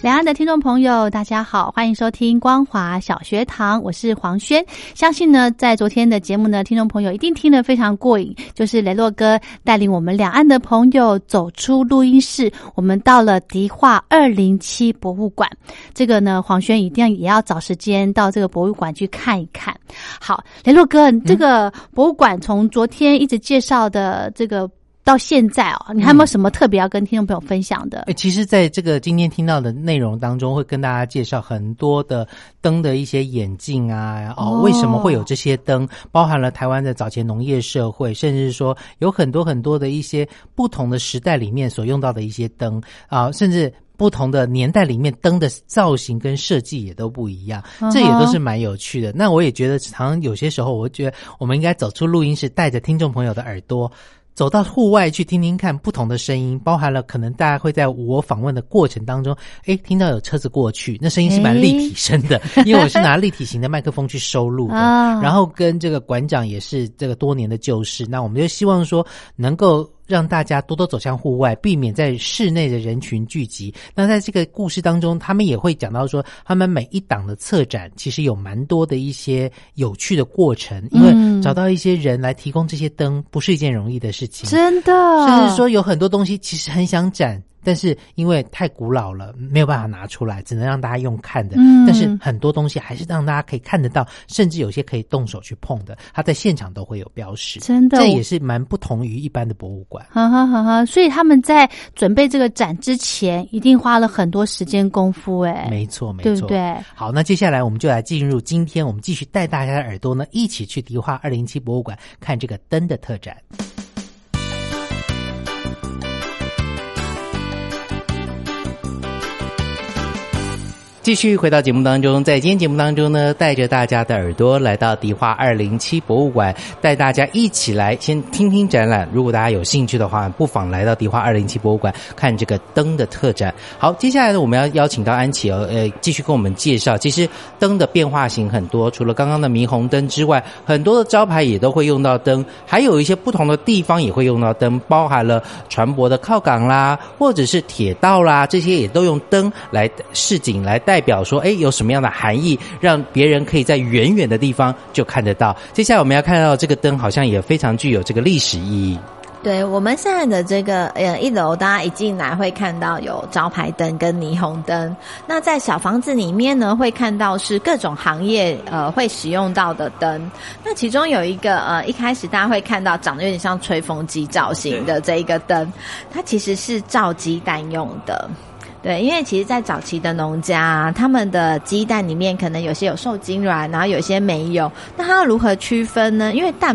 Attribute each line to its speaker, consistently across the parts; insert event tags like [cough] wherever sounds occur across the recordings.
Speaker 1: 两岸的听众朋友，大家好，欢迎收听光华小学堂，我是黄轩。相信呢，在昨天的节目呢，听众朋友一定听得非常过瘾，就是雷洛哥带领我们两岸的朋友走出录音室，我们到了迪化二零七博物馆。这个呢，黄轩一定也要找时间到这个博物馆去看一看。好，雷洛哥，这个博物馆从昨天一直介绍的这个。到现在哦，你还有没有什么特别要跟听众朋友分享的？
Speaker 2: 哎，其实，在这个今天听到的内容当中，会跟大家介绍很多的灯的一些演进啊，哦，为什么会有这些灯？包含了台湾的早前农业社会，甚至说有很多很多的一些不同的时代里面所用到的一些灯啊，甚至不同的年代里面灯的造型跟设计也都不一样，这也都是蛮有趣的。那我也觉得，常常有些时候，我觉得我们应该走出录音室，带着听众朋友的耳朵。走到户外去听听看不同的声音，包含了可能大家会在我访问的过程当中，哎，听到有车子过去，那声音是蛮立体声的，[laughs] 因为我是拿立体型的麦克风去收录的。然后跟这个馆长也是这个多年的旧事，那我们就希望说能够。让大家多多走向户外，避免在室内的人群聚集。那在这个故事当中，他们也会讲到说，他们每一档的策展其实有蛮多的一些有趣的过程，因为找到一些人来提供这些灯，不是一件容易的事情。
Speaker 1: 真的，
Speaker 2: 甚至说有很多东西其实很想展。但是因为太古老了，没有办法拿出来，只能让大家用看的。嗯，但是很多东西还是让大家可以看得到，甚至有些可以动手去碰的，它在现场都会有标识。
Speaker 1: 真的，
Speaker 2: 这也是蛮不同于一般的博物馆。
Speaker 1: 哈哈哈哈！所以他们在准备这个展之前，一定花了很多时间功夫。哎，
Speaker 2: 没错，没错，
Speaker 1: 对不对？
Speaker 2: 好，那接下来我们就来进入今天，我们继续带大家的耳朵呢，一起去迪化二零七博物馆看这个灯的特展。继续回到节目当中，在今天节目当中呢，带着大家的耳朵来到迪化二零七博物馆，带大家一起来先听听展览。如果大家有兴趣的话，不妨来到迪化二零七博物馆看这个灯的特展。好，接下来呢，我们要邀请到安琪哦，呃，继续跟我们介绍。其实灯的变化型很多，除了刚刚的霓虹灯之外，很多的招牌也都会用到灯，还有一些不同的地方也会用到灯，包含了船舶的靠港啦，或者是铁道啦，这些也都用灯来示警来带。代表说，哎，有什么样的含义，让别人可以在远远的地方就看得到？接下来我们要看到这个灯，好像也非常具有这个历史意义。
Speaker 3: 对我们现在的这个呃一楼，大家一进来会看到有招牌灯跟霓虹灯。那在小房子里面呢，会看到是各种行业呃会使用到的灯。那其中有一个呃一开始大家会看到长得有点像吹风机造型的这一个灯，它其实是照鸡蛋用的。对，因为其实，在早期的农家，他们的鸡蛋里面可能有些有受精卵，然后有些没有。那他要如何区分呢？因为蛋。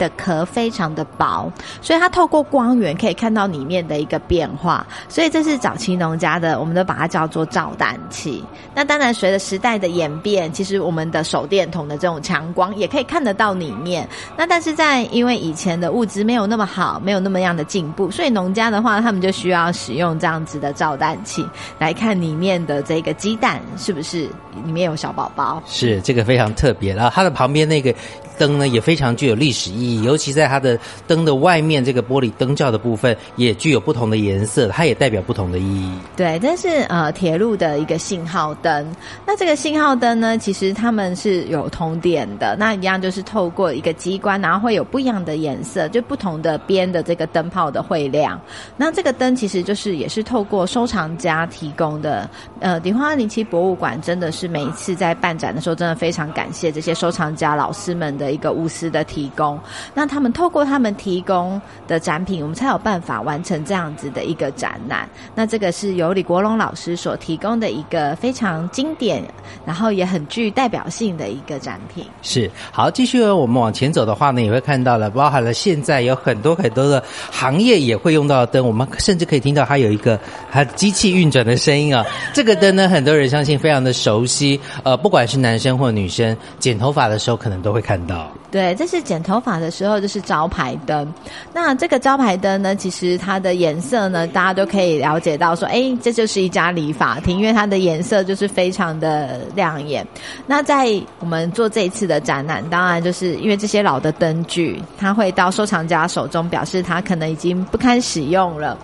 Speaker 3: 的壳非常的薄，所以它透过光源可以看到里面的一个变化，所以这是早期农家的，我们都把它叫做照蛋器。那当然，随着时代的演变，其实我们的手电筒的这种强光也可以看得到里面。那但是在因为以前的物质没有那么好，没有那么样的进步，所以农家的话，他们就需要使用这样子的照蛋器来看里面的这个鸡蛋是不是里面有小宝宝。
Speaker 2: 是这个非常特别，然后它的旁边那个灯呢也非常具有历史意义。尤其在它的灯的外面这个玻璃灯罩的部分，也具有不同的颜色，它也代表不同的意义。
Speaker 3: 对，这是呃铁路的一个信号灯。那这个信号灯呢，其实它们是有通电的，那一样就是透过一个机关，然后会有不一样的颜色，就不同的边的这个灯泡的会亮。那这个灯其实就是也是透过收藏家提供的。呃，迪化二零七博物馆真的是每一次在办展的时候，真的非常感谢这些收藏家老师们的一个无私的提供。那他们透过他们提供的展品，我们才有办法完成这样子的一个展览。那这个是由李国龙老师所提供的一个非常经典，然后也很具代表性的一个展品。
Speaker 2: 是好，继续我们往前走的话呢，也会看到了，包含了现在有很多很多的行业也会用到灯，我们甚至可以听到它有一个它机器运转的声音啊。[laughs] 这个灯呢，很多人相信非常的熟悉，呃，不管是男生或女生剪头发的时候，可能都会看到。
Speaker 3: 对，这是剪头发的时候，就是招牌灯。那这个招牌灯呢，其实它的颜色呢，大家都可以了解到说，哎，这就是一家理发厅，因为它的颜色就是非常的亮眼。那在我们做这一次的展览，当然就是因为这些老的灯具，它会到收藏家手中，表示它可能已经不堪使用了。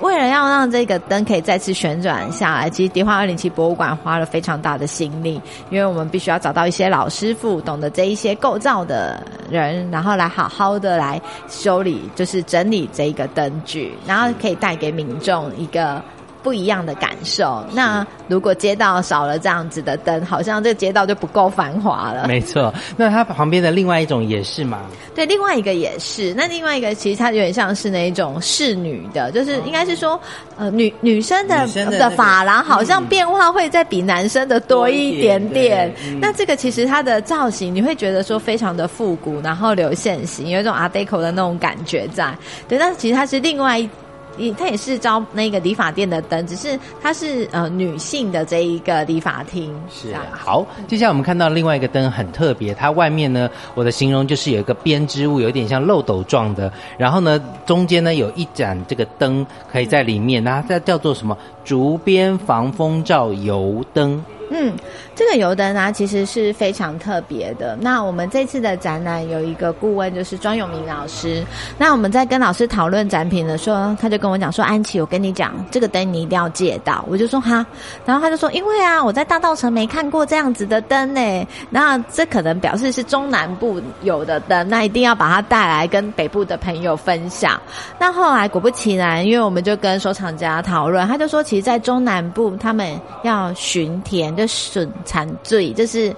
Speaker 3: 为了要让这个灯可以再次旋转下来，其实迪化二零七博物馆花了非常大的心力，因为我们必须要找到一些老师傅，懂得这一些构造的人，然后来好好的来修理，就是整理这一个灯具，然后可以带给民众一个。不一样的感受。那如果街道少了这样子的灯，好像这个街道就不够繁华了。
Speaker 2: 没错。那它旁边的另外一种也是吗？
Speaker 3: 对，另外一个也是。那另外一个其实它有点像是那一种侍女的，就是应该是说，呃，女女生的的发廊好像变化会再比男生的多一点点。那这个其实它的造型你会觉得说非常的复古，然后流线型，有一种 Art Deco 的那种感觉在。对，但其实它是另外一。它也是招那个理发店的灯，只是它是呃女性的这一个理发厅。
Speaker 2: 是啊，好，接下来我们看到另外一个灯很特别，它外面呢，我的形容就是有一个编织物，有点像漏斗状的，然后呢，中间呢有一盏这个灯可以在里面，那它叫做什么？竹编防风罩油灯。
Speaker 3: 嗯，这个油灯呢，其实是非常特别的。那我们这次的展览有一个顾问，就是庄永明老师。那我们在跟老师讨论展品的时候，他就跟我讲说：“安琪，我跟你讲，这个灯你一定要借到。”我就说：“哈。”然后他就说：“因为啊，我在大道城没看过这样子的灯呢。那这可能表示是中南部有的灯，那一定要把它带来跟北部的朋友分享。”那后来果不其然，因为我们就跟收藏家讨论，他就说：“其实，在中南部他们要巡田。”就损残罪，就是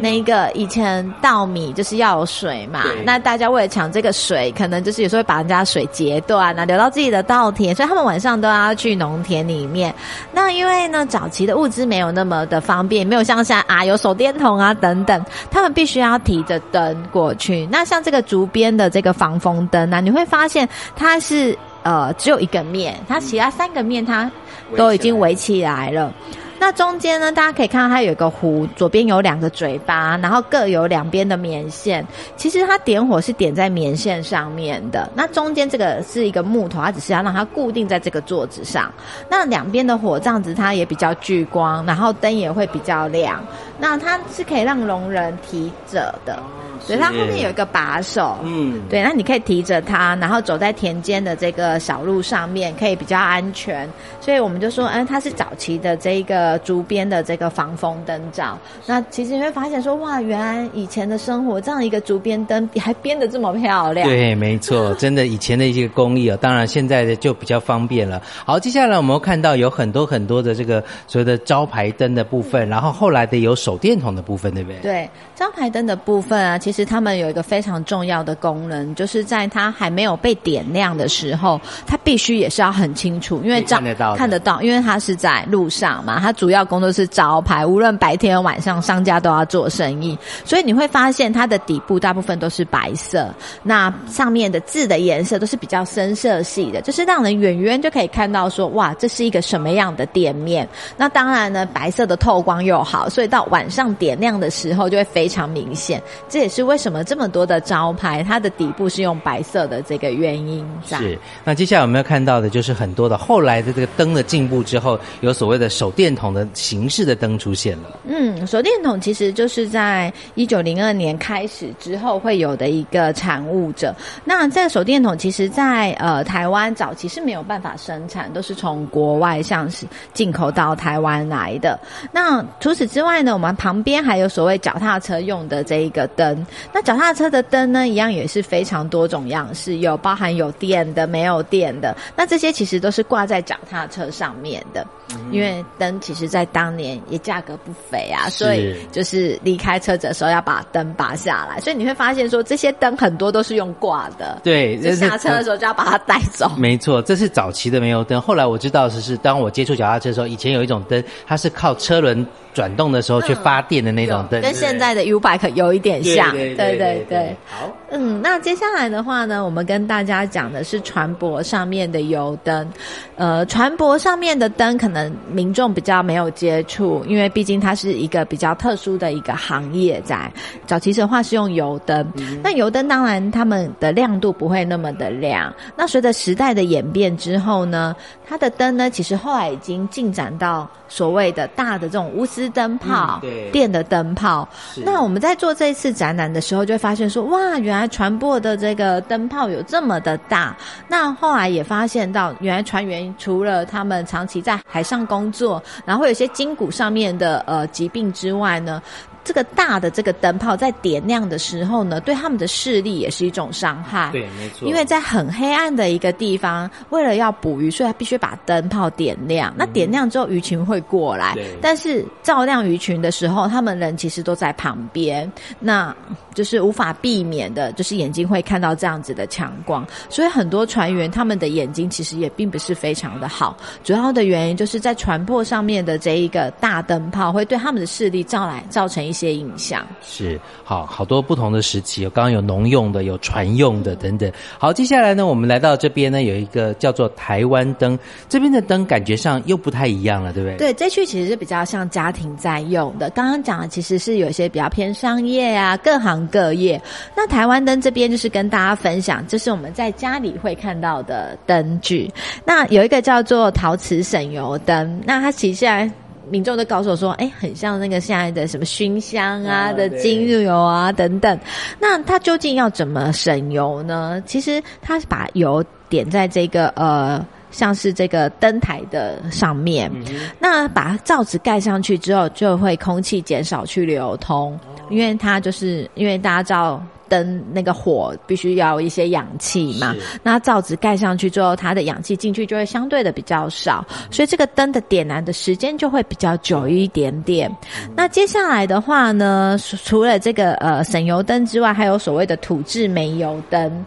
Speaker 3: 那个以前稻米就是要有水嘛，那大家为了抢这个水，可能就是有时候会把人家水截断啊，流到自己的稻田，所以他们晚上都要去农田里面。那因为呢，早期的物资没有那么的方便，没有像现在啊有手电筒啊等等，他们必须要提着灯过去。那像这个竹编的这个防风灯呢，你会发现它是呃只有一个面，它其他三个面它都已经围起来了。那中间呢，大家可以看到它有一个壶，左边有两个嘴巴，然后各有两边的棉线。其实它点火是点在棉线上面的。那中间这个是一个木头，它只是要让它固定在这个座子上。那两边的火这样子，它也比较聚光，然后灯也会比较亮。那它是可以让聋人提着的。所以它后面有一个把手，嗯，对，那你可以提着它，然后走在田间的这个小路上面，可以比较安全。所以我们就说，嗯，它是早期的这一个竹编的这个防风灯罩。那其实你会发现说，哇，原来以前的生活这样一个竹编灯还编得这么漂亮。
Speaker 2: 对，没错，真的以前的一些工艺啊，当然现在的就比较方便了。好，接下来我们看到有很多很多的这个所谓的招牌灯的部分，然后后来的有手电筒的部分，对不对？
Speaker 3: 对，招牌灯的部分啊。其实他们有一个非常重要的功能，就是在它还没有被点亮的时候，它必须也是要很清楚，因为
Speaker 2: 看得到，
Speaker 3: 看得到，因为它是在路上嘛，它主要工作是招牌，无论白天晚上，商家都要做生意，所以你会发现它的底部大部分都是白色，那上面的字的颜色都是比较深色系的，就是让人远远就可以看到说，哇，这是一个什么样的店面。那当然呢，白色的透光又好，所以到晚上点亮的时候就会非常明显，这也是。为什么这么多的招牌，它的底部是用白色的这个原因？
Speaker 2: 是。那接下来我们要看到的就是很多的后来的这个灯的进步之后，有所谓的手电筒。的形式的灯出现了。
Speaker 3: 嗯，手电筒其实就是在一九零二年开始之后会有的一个产物者。那这个手电筒其实，在呃台湾早期是没有办法生产，都是从国外像是进口到台湾来的。那除此之外呢，我们旁边还有所谓脚踏车用的这一个灯。那脚踏车的灯呢，一样也是非常多种样式，有包含有电的、没有电的。那这些其实都是挂在脚踏车上面的，因为灯其实在当年也价格不菲啊，所以就是离开车子的时候要把灯拔下来。所以你会发现说，这些灯很多都是用挂的。
Speaker 2: 对，就
Speaker 3: 下车的时候就要把它带走。[laughs]
Speaker 2: 没错，这是早期的煤油灯。后来我知道是是，当我接触脚踏车的时候，以前有一种灯，它是靠车轮。转动的时候去发电的那种灯，
Speaker 3: 跟现在的 U bike 有一点像，
Speaker 2: 对对对。
Speaker 3: 好，嗯，那接下来的话呢，我们跟大家讲的是船舶上面的油灯。呃，船舶上面的灯可能民众比较没有接触，因为毕竟它是一个比较特殊的一个行业，在早期的话是用油灯。那油灯当然它们的亮度不会那么的亮。那随着时代的演变之后呢，它的灯呢，其实后来已经进展到所谓的大的这种钨丝。灯泡，电的灯泡。那我们在做这一次展览的时候，就会发现说，哇，原来船舶的这个灯泡有这么的大。那后来也发现到，原来船员除了他们长期在海上工作，然后会有些筋骨上面的呃疾病之外呢。这个大的这个灯泡在点亮的时候呢，对他们的视力也是一种伤害。
Speaker 2: 对，没错。
Speaker 3: 因为在很黑暗的一个地方，为了要捕鱼，所以他必须把灯泡点亮。那点亮之后，鱼群会过来。但是照亮鱼群的时候，他们人其实都在旁边，那就是无法避免的，就是眼睛会看到这样子的强光。所以很多船员他们的眼睛其实也并不是非常的好。主要的原因就是在船舶上面的这一个大灯泡会对他们的视力照来造成一些。些影响
Speaker 2: 是好好多不同的时期，刚刚有农用的，有船用的等等。好，接下来呢，我们来到这边呢，有一个叫做台湾灯，这边的灯感觉上又不太一样了，对不对？
Speaker 3: 对，这区其实是比较像家庭在用的。刚刚讲的其实是有些比较偏商业啊，各行各业。那台湾灯这边就是跟大家分享，这是我们在家里会看到的灯具。那有一个叫做陶瓷省油灯，那它其实现在。民众都告诉我说：“哎，很像那个现在的什么熏香啊的精油啊等等。那它究竟要怎么省油呢？其实它是把油点在这个呃，像是这个灯台的上面。那把罩子盖上去之后，就会空气减少去流通，因为它就是因为大家知道。”灯那个火必须要一些氧气嘛，那罩子盖上去之后，它的氧气进去就会相对的比较少，所以这个灯的点燃的时间就会比较久一点点。那接下来的话呢，除了这个呃省油灯之外，还有所谓的土制煤油灯。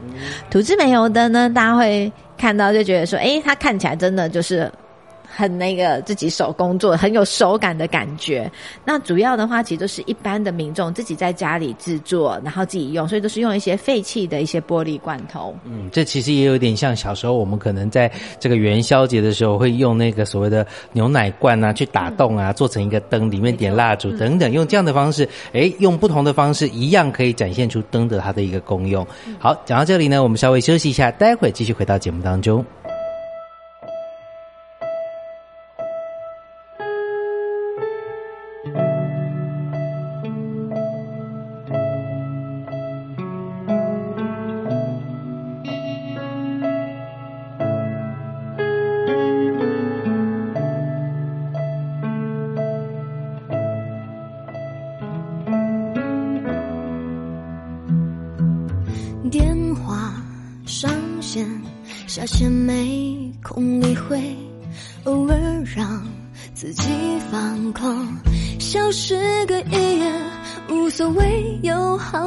Speaker 3: 土制煤油灯呢，大家会看到就觉得说，哎，它看起来真的就是。很那个自己手工做，很有手感的感觉。那主要的话，其实都是一般的民众自己在家里制作，然后自己用，所以都是用一些废弃的一些玻璃罐头。
Speaker 2: 嗯，这其实也有点像小时候我们可能在这个元宵节的时候，会用那个所谓的牛奶罐啊，去打洞啊，做成一个灯，里面点蜡烛等等，用这样的方式，哎，用不同的方式，一样可以展现出灯的它的一个功用。好，讲到这里呢，我们稍微休息一下，待会继续回到节目当中。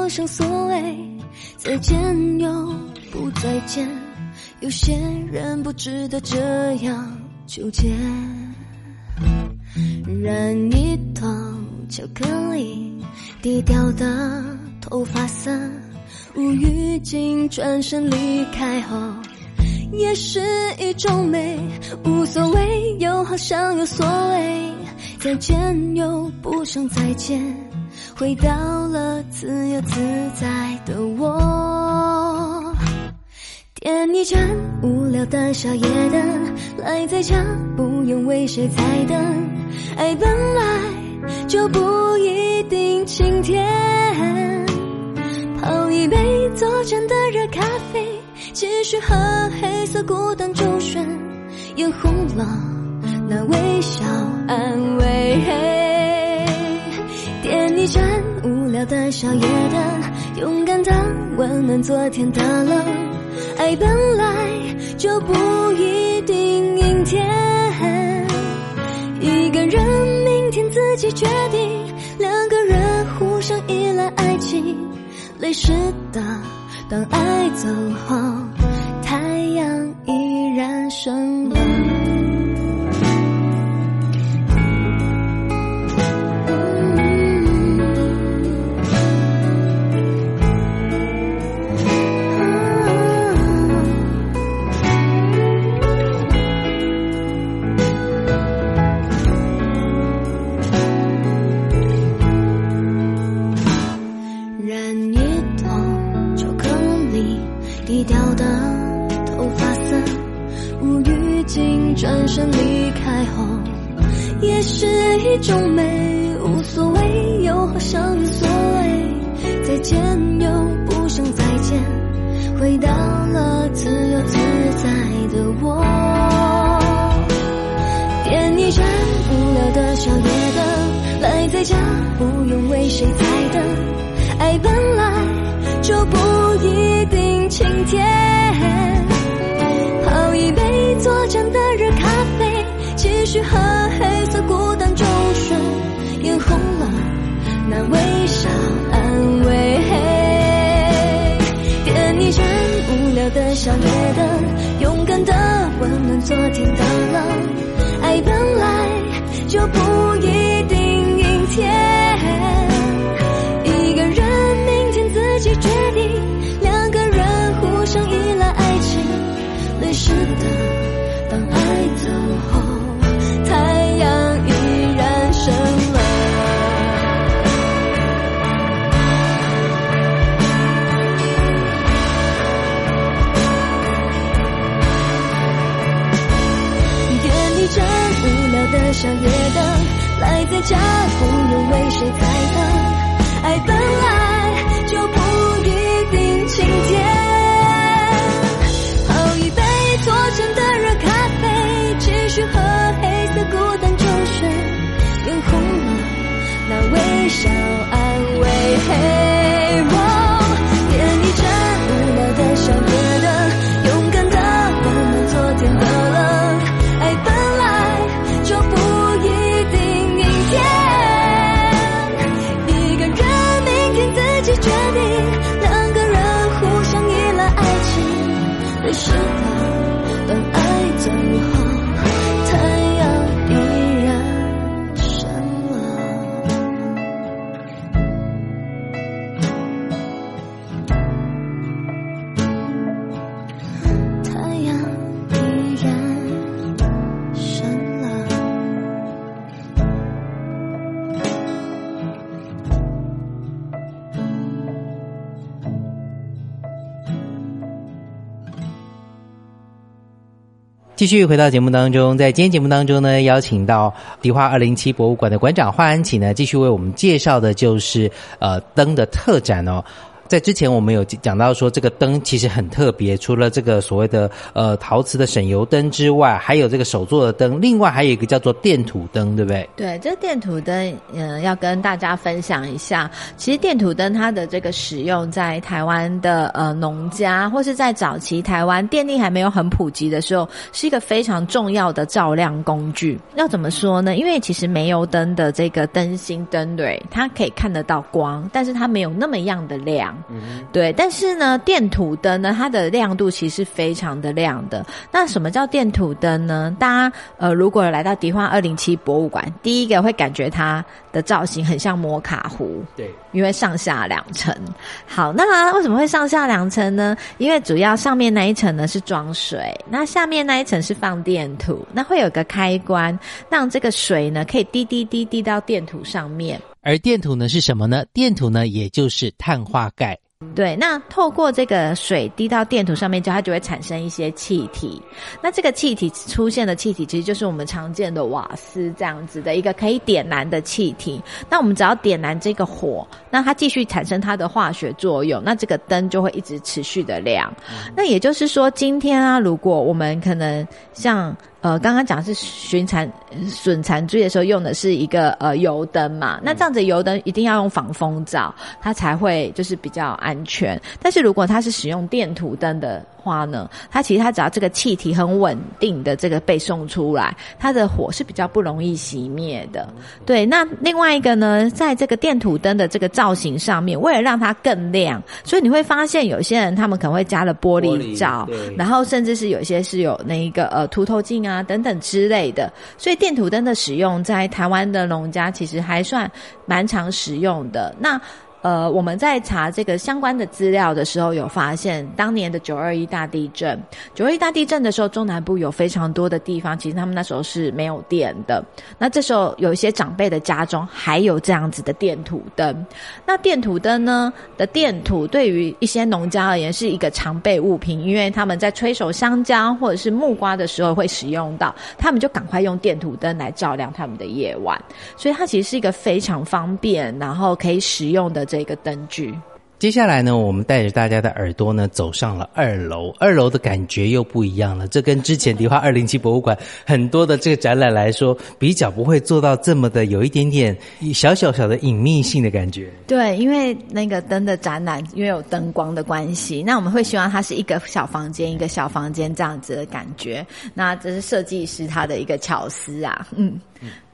Speaker 4: 无所谓，再见又不再见，有些人不值得这样纠结，染一头巧克力，低调的头发色，无预警转身离开后，也是一种美。无所谓，又好像有所谓，再见又不想再见，回到了自由自在的我。点一盏无聊的小夜灯，赖在家不用为谁猜灯。爱本来就不一定晴天，泡一杯作战的热咖啡，继续喝黑色孤单周旋，眼红了那微笑安慰。一盏无聊的小夜灯，勇敢的温暖昨天的冷。爱本来就不一定阴天，一个人明天自己决定，两个人互相依赖爱情，泪湿的当爱走后，太阳依然升不用为谁猜灯。爱本来就不一定晴天，泡一杯作战的热咖啡，继续喝黑色孤单周旋，眼红了那微笑安慰。点一盏无聊的小夜灯，勇敢的温暖昨天的冷。爱本来就不一定阴天。宵夜灯，赖在家不用为谁开灯。
Speaker 2: 继续回到节目当中，在今天节目当中呢，邀请到迪化二零七博物馆的馆长华安琪呢，继续为我们介绍的就是呃灯的特展哦。在之前我们有讲到说，这个灯其实很特别，除了这个所谓的呃陶瓷的省油灯之外，还有这个手做的灯，另外还有一个叫做电土灯，对不对？
Speaker 3: 对，这电土灯，嗯、要跟大家分享一下。其实电土灯它的这个使用在台湾的呃农家，或是在早期台湾电力还没有很普及的时候，是一个非常重要的照亮工具。要怎么说呢？因为其实煤油灯的这个灯芯灯蕊，它可以看得到光，但是它没有那么样的亮。对，但是呢，电土灯呢，它的亮度其实是非常的亮的。那什么叫电土灯呢？大家呃，如果来到迪化二零七博物馆，第一个会感觉它的造型很像摩卡壶，
Speaker 2: 对，
Speaker 3: 因为上下两层。好，那为什么会上下两层呢？因为主要上面那一层呢是装水，那下面那一层是放电土，那会有个开关，让这个水呢可以滴滴滴滴到电土上面。
Speaker 2: 而电土呢是什么呢？电土呢，也就是碳化钙。
Speaker 3: 对，那透过这个水滴到电土上面之后，它就会产生一些气体。那这个气体出现的气体，其实就是我们常见的瓦斯这样子的一个可以点燃的气体。那我们只要点燃这个火，那它继续产生它的化学作用，那这个灯就会一直持续的亮。那也就是说，今天啊，如果我们可能像。呃，刚刚讲是寻残损残锥的时候用的是一个呃油灯嘛，那这样子油灯一定要用防风罩，它才会就是比较安全。但是如果它是使用电图灯的话呢，它其实它只要这个气体很稳定的这个被送出来，它的火是比较不容易熄灭的。对，那另外一个呢，在这个电土灯的这个造型上面，为了让它更亮，所以你会发现有些人他们可能会加了玻璃罩，然后甚至是有些是有那一个呃凸透镜啊。啊，等等之类的，所以电土灯的使用在台湾的农家其实还算蛮常使用的。那。呃，我们在查这个相关的资料的时候，有发现当年的九二一大地震。九二一大地震的时候，中南部有非常多的地方，其实他们那时候是没有电的。那这时候有一些长辈的家中还有这样子的电土灯。那电土灯呢的电土，对于一些农家而言是一个常备物品，因为他们在催熟香蕉或者是木瓜的时候会使用到，他们就赶快用电土灯来照亮他们的夜晚。所以它其实是一个非常方便，然后可以使用的。这个灯具，
Speaker 2: 接下来呢，我们带着大家的耳朵呢，走上了二楼。二楼的感觉又不一样了，这跟之前迪化二零七博物馆很多的这个展览来说，比较不会做到这么的有一点点小小小的隐秘性的感觉。
Speaker 3: 对，因为那个灯的展览，因为有灯光的关系，那我们会希望它是一个小房间，一个小房间这样子的感觉。那这是设计师他的一个巧思啊，嗯。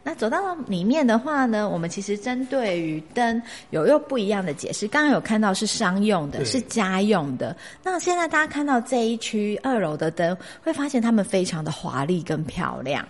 Speaker 3: 那走到里面的话呢，我们其实针对于灯有又不一样的解释。刚刚有看到是商用的，是家用的。那现在大家看到这一区二楼的灯，会发现它们非常的华丽跟漂亮。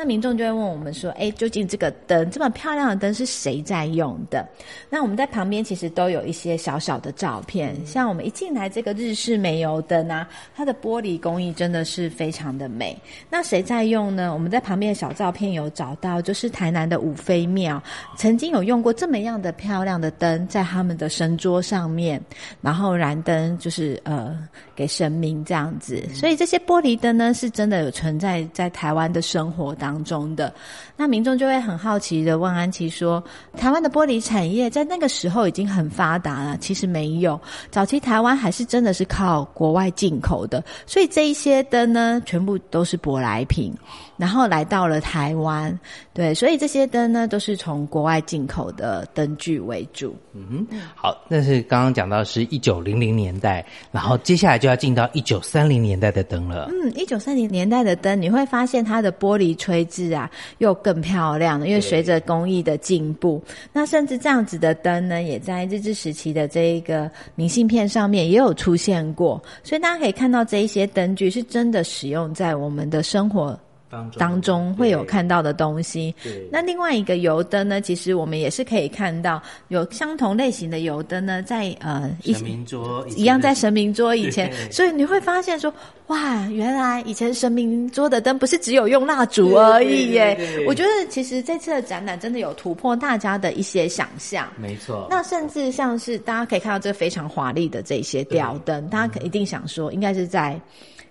Speaker 3: 那民众就会问我们说：“哎，究竟这个灯这么漂亮的灯是谁在用的？”那我们在旁边其实都有一些小小的照片，像我们一进来这个日式煤油灯啊，它的玻璃工艺真的是非常的美。那谁在用呢？我们在旁边的小照片有找到，就是台南的五妃庙曾经有用过这么样的漂亮的灯在他们的神桌上面，然后燃灯就是呃给神明这样子。所以这些玻璃灯呢，是真的有存在在台湾的生活当。当中的那民众就会很好奇的问安琪说：“台湾的玻璃产业在那个时候已经很发达了，其实没有，早期台湾还是真的是靠国外进口的，所以这一些灯呢，全部都是舶来品。”然后来到了台湾，对，所以这些灯呢都是从国外进口的灯具为主。
Speaker 2: 嗯哼，好，那是刚刚讲到是一九零零年代，然后接下来就要进到一九三零年代的灯了。
Speaker 3: 嗯，一九三零年代的灯，你会发现它的玻璃吹制啊又更漂亮，因为随着工艺的进步，那甚至这样子的灯呢，也在日治时期的这一个明信片上面也有出现过，所以大家可以看到这一些灯具是真的使用在我们的生活。当中会有看到的东西。那另外一个油灯呢？其实我们也是可以看到有相同类型的油灯呢，在呃
Speaker 2: 神明桌
Speaker 3: 一样在神明桌以前，所以你会发现说，哇，原来以前神明桌的灯不是只有用蜡烛而已耶。我觉得其实这次的展览真的有突破大家的一些想象。
Speaker 2: 没错。
Speaker 3: 那甚至像是大家可以看到这非常华丽的这些吊灯，大家可一定想说，应该是在。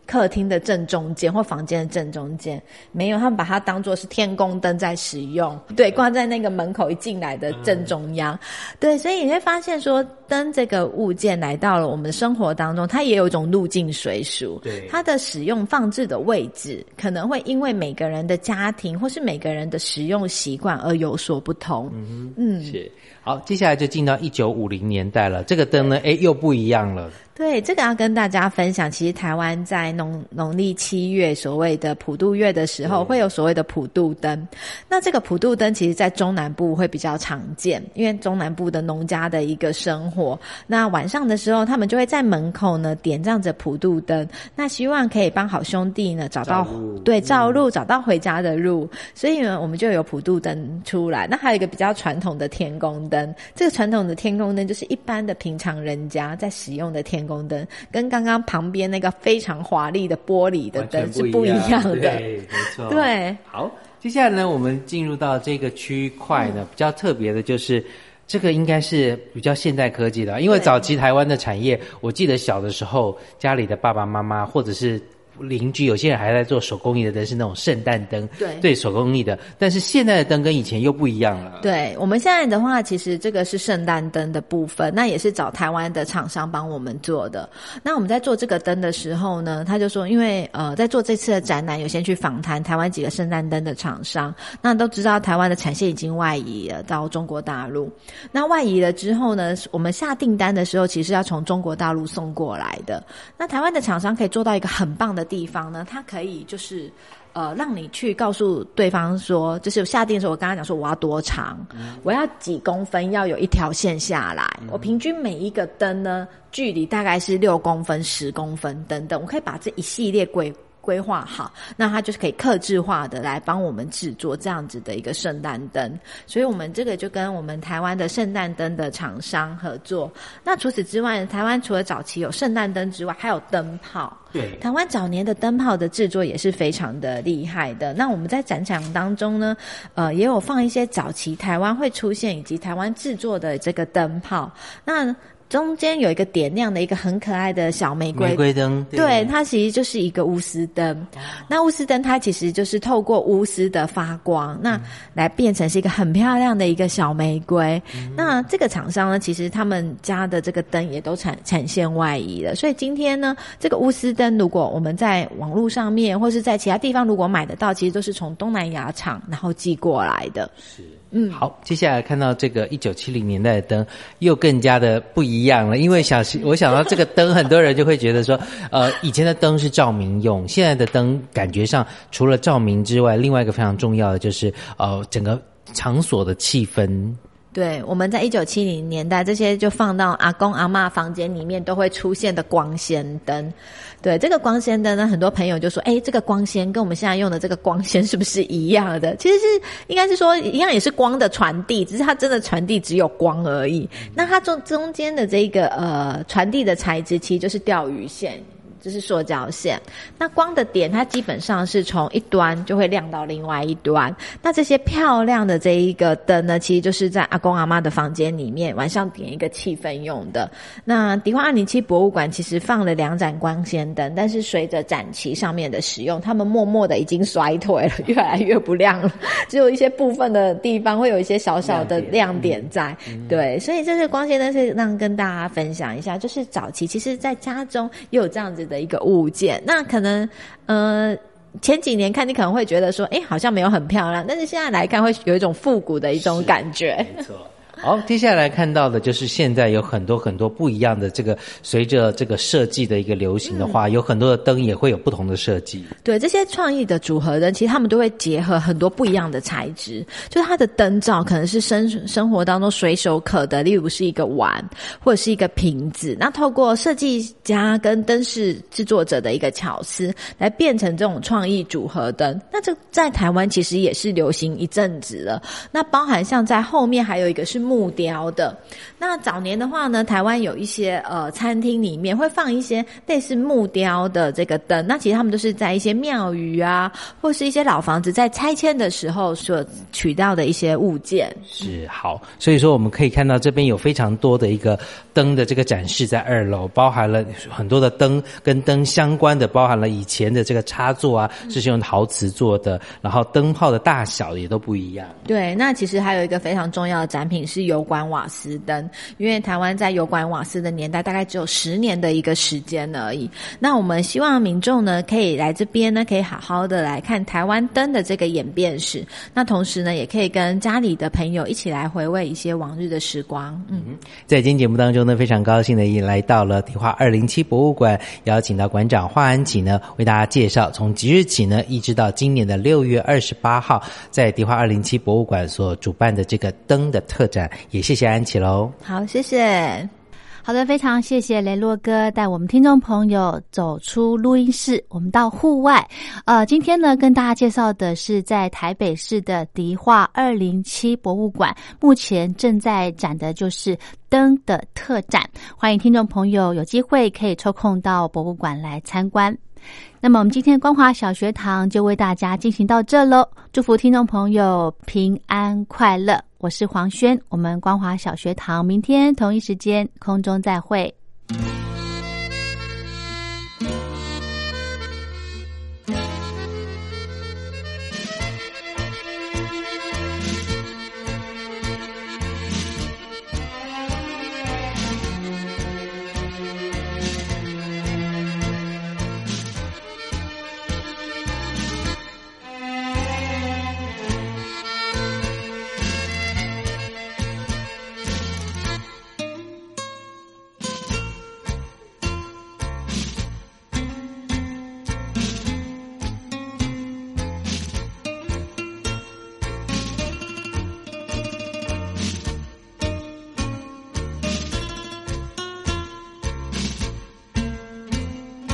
Speaker 3: 客厅的正中间或房间的正中间，没有，他们把它当做是天宫灯在使用，对，挂在那个门口一进来的正中央，对，所以你会发现说，灯这个物件来到了我们生活当中，它也有一种入境随俗，
Speaker 2: 对，
Speaker 3: 它的使用放置的位置可能会因为每个人的家庭或是每个人的使用习惯而有所不同，
Speaker 2: 嗯嗯，是，好，接下来就进到一九五零年代了，这个灯呢，哎，又不一样了。
Speaker 3: 对，这个要跟大家分享。其实台湾在农农历七月，所谓的普渡月的时候，会有所谓的普渡灯。那这个普渡灯，其实在中南部会比较常见，因为中南部的农家的一个生活。那晚上的时候，他们就会在门口呢点这样子普渡灯，那希望可以帮好兄弟呢找到对照路，找到回家的路。所以呢，我们就有普渡灯出来。那还有一个比较传统的天宫灯，这个传统的天宫灯就是一般的平常人家在使用的天。宫灯跟刚刚旁边那个非常华丽的玻璃的灯是不一样的，
Speaker 2: 对，没错。
Speaker 3: 对，
Speaker 2: 好，接下来呢，我们进入到这个区块呢，比较特别的就是这个应该是比较现代科技的，因为早期台湾的产业，我记得小的时候，家里的爸爸妈妈或者是邻居，有些人还在做手工艺的灯，是那种圣诞灯，
Speaker 3: 对
Speaker 2: 对，手工艺的。但是现在的灯跟以前又不一样了，
Speaker 3: 对我们现在的话，其实这个是圣诞灯的部分，那也是找台湾的厂商帮我们做的。那我们在做这个灯的时候呢，他就说，因为呃，在做这次的展览，有先去访谈台湾几个圣诞灯的厂商，那都知道台湾的产线已经外移了到中国大陆。那外移了之后呢，我们下订单的时候，其实要从中国大陆送过来的。那台湾的厂商可以做到一个很棒的地方呢，它可以就是。呃，让你去告诉对方说，就是下定的时候，我刚刚讲说我要多长，我要几公分，要有一条线下来。我平均每一个灯呢，距离大概是六公分、十公分等等，我可以把这一系列规规划好，那它就是可以克制化的来帮我们制作这样子的一个圣诞灯。所以我们这个就跟我们台湾的圣诞灯的厂商合作。那除此之外，台湾除了早期有圣诞灯之外，还有灯泡。
Speaker 2: 对，
Speaker 3: 台湾早年的灯泡的制作也是非常的厉害的。那我们在展场当中呢，呃，也有放一些早期台湾会出现以及台湾制作的这个灯泡。那中间有一个点亮的一个很可爱的小玫瑰。
Speaker 2: 玫瑰灯，
Speaker 3: 对，它其实就是一个钨丝灯。那钨丝灯它其实就是透过钨丝的发光，那来变成是一个很漂亮的一个小玫瑰。那这个厂商呢，其实他们家的这个灯也都产产线外移了，所以今天呢，这个钨丝灯如果我们在网络上面或是在其他地方如果买得到，其实都是从东南亚厂然后寄过来的。嗯，
Speaker 2: 好，接下来看到这个一九七零年代的灯，又更加的不一样了。因为想 [laughs] 我想到这个灯，很多人就会觉得说，呃，以前的灯是照明用，现在的灯感觉上除了照明之外，另外一个非常重要的就是呃整个场所的气氛。
Speaker 3: 对，我们在一九七零年代，这些就放到阿公阿嬷房间里面都会出现的光纤灯。对，这个光纤灯呢，很多朋友就说：“哎，这个光纤跟我们现在用的这个光纤是不是一样的？”其实是应该是说一样，也是光的传递，只是它真的传递只有光而已。那它中中间的这个呃传递的材质，其实就是钓鱼线。就是塑胶线，那光的点它基本上是从一端就会亮到另外一端。那这些漂亮的这一个灯呢，其实就是在阿公阿妈的房间里面晚上点一个气氛用的。那迪化二零七博物馆其实放了两盏光纤灯，但是随着展期上面的使用，他们默默的已经衰退了，越来越不亮了。[laughs] 只有一些部分的地方会有一些小小的亮点在。对，所以这是光纤灯是让跟大家分享一下，就是早期其实在家中也有这样子的。一个物件，那可能呃前几年看你可能会觉得说，哎，好像没有很漂亮，但是现在来看会有一种复古的一种感觉。
Speaker 2: 没错。好，接下来看到的就是现在有很多很多不一样的这个，随着这个设计的一个流行的话，有很多的灯也会有不同的设计。
Speaker 3: 对这些创意的组合灯，其实他们都会结合很多不一样的材质，就是它的灯罩可能是生生活当中随手可得，例如是一个碗或者是一个瓶子，那透过设计家跟灯饰制作者的一个巧思，来变成这种创意组合灯。那这在台湾其实也是流行一阵子了。那包含像在后面还有一个是。木雕的，那早年的话呢，台湾有一些呃餐厅里面会放一些类似木雕的这个灯，那其实他们都是在一些庙宇啊，或是一些老房子在拆迁的时候所取到的一些物件。
Speaker 2: 是好，所以说我们可以看到这边有非常多的一个灯的这个展示在二楼，包含了很多的灯跟灯相关的，包含了以前的这个插座啊，是用陶瓷做的，然后灯泡的大小也都不一样。
Speaker 3: 对，那其实还有一个非常重要的展品是。是油管瓦斯灯，因为台湾在油管瓦斯的年代大概只有十年的一个时间而已。那我们希望民众呢，可以来这边呢，可以好好的来看台湾灯的这个演变史。那同时呢，也可以跟家里的朋友一起来回味一些往日的时光。嗯，
Speaker 2: 在今天节目当中呢，非常高兴的也来到了迪化二零七博物馆，邀请到馆长华安启呢，为大家介绍从即日起呢，一直到今年的六月二十八号，在迪化二零七博物馆所主办的这个灯的特展也谢谢安琪喽。
Speaker 3: 好，谢谢。
Speaker 1: 好的，非常谢谢雷洛哥带我们听众朋友走出录音室，我们到户外。呃，今天呢，跟大家介绍的是在台北市的迪化二零七博物馆，目前正在展的就是灯的特展。欢迎听众朋友有机会可以抽空到博物馆来参观。那么我们今天光华小学堂就为大家进行到这喽，祝福听众朋友平安快乐。我是黄轩，我们光华小学堂明天同一时间空中再会。